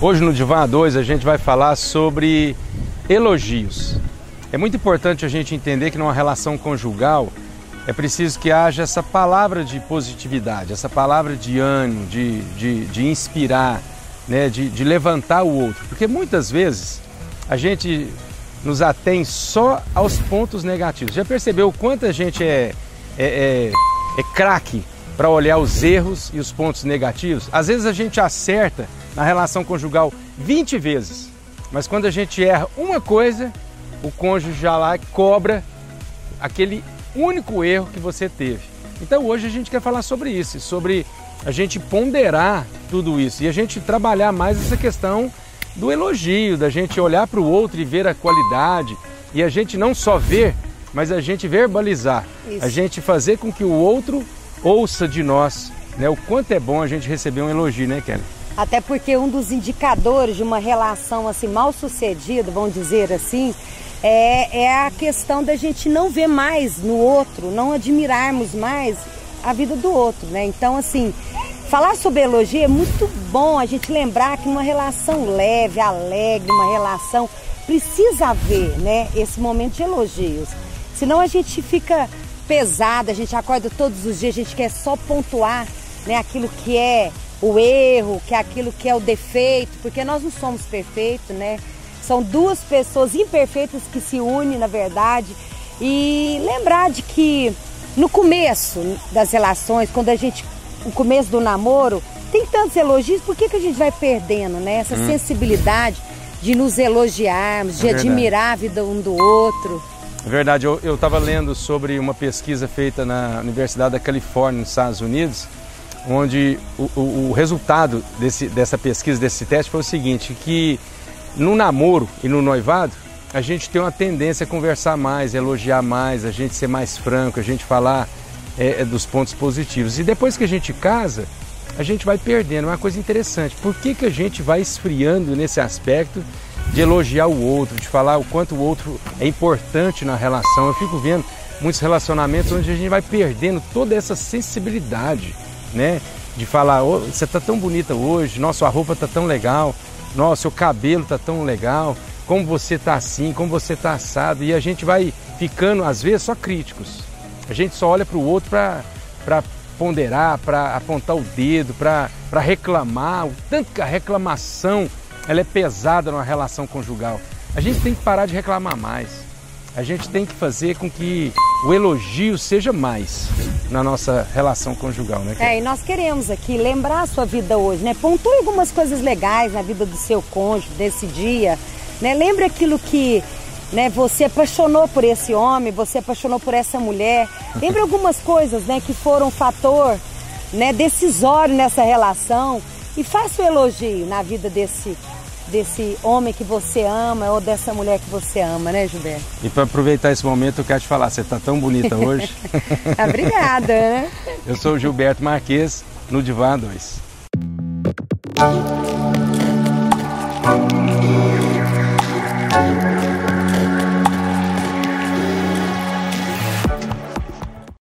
Hoje no Divã 2 a gente vai falar sobre elogios. É muito importante a gente entender que numa relação conjugal é preciso que haja essa palavra de positividade, essa palavra de ânimo, de, de, de inspirar, né, de, de levantar o outro. Porque muitas vezes a gente nos atém só aos pontos negativos. Já percebeu quanta gente é, é, é, é craque para olhar os erros e os pontos negativos? Às vezes a gente acerta na relação conjugal 20 vezes. Mas quando a gente erra uma coisa, o cônjuge já lá cobra aquele único erro que você teve. Então hoje a gente quer falar sobre isso, sobre a gente ponderar tudo isso e a gente trabalhar mais essa questão do elogio, da gente olhar para o outro e ver a qualidade e a gente não só ver, mas a gente verbalizar, isso. a gente fazer com que o outro ouça de nós, né? O quanto é bom a gente receber um elogio, né, Kelly? Até porque um dos indicadores de uma relação assim mal sucedida, vamos dizer assim, é, é a questão da gente não ver mais no outro, não admirarmos mais a vida do outro, né? Então, assim, falar sobre elogio é muito bom a gente lembrar que uma relação leve, alegre, uma relação precisa haver, né? Esse momento de elogios. Senão a gente fica pesado, a gente acorda todos os dias, a gente quer só pontuar, né? Aquilo que é o erro, que é aquilo que é o defeito, porque nós não somos perfeitos, né? São duas pessoas imperfeitas que se unem, na verdade. E lembrar de que no começo das relações, quando a gente. O começo do namoro, tem tantos elogios, por que, que a gente vai perdendo, né? Essa hum. sensibilidade de nos elogiarmos, de é admirar a vida um do outro. É verdade, eu estava lendo sobre uma pesquisa feita na Universidade da Califórnia, nos Estados Unidos, onde o, o, o resultado desse, dessa pesquisa, desse teste, foi o seguinte, que no namoro e no noivado, a gente tem uma tendência a conversar mais, elogiar mais, a gente ser mais franco, a gente falar é, é, dos pontos positivos. E depois que a gente casa, a gente vai perdendo. É uma coisa interessante. Por que, que a gente vai esfriando nesse aspecto de elogiar o outro, de falar o quanto o outro é importante na relação? Eu fico vendo muitos relacionamentos onde a gente vai perdendo toda essa sensibilidade né? De falar, oh, você tá tão bonita hoje, nossa, roupa tá tão legal, nossa, seu cabelo tá tão legal, como você tá assim, como você tá assado. E a gente vai ficando, às vezes, só críticos. A gente só olha para o outro para ponderar, para apontar o dedo, para reclamar. O tanto que a reclamação ela é pesada numa relação conjugal. A gente tem que parar de reclamar mais. A gente tem que fazer com que o elogio seja mais na nossa relação conjugal, né? É, e nós queremos aqui lembrar a sua vida hoje, né? Pontue algumas coisas legais na vida do seu cônjuge, desse dia, né? Lembre aquilo que né, você apaixonou por esse homem, você apaixonou por essa mulher. Lembre algumas coisas, né, que foram fator, né, decisório nessa relação e faça o elogio na vida desse desse homem que você ama ou dessa mulher que você ama, né, Gilberto? E para aproveitar esse momento, eu quero te falar, você está tão bonita hoje. Obrigada, né? Eu sou o Gilberto Marques, no Divã 2.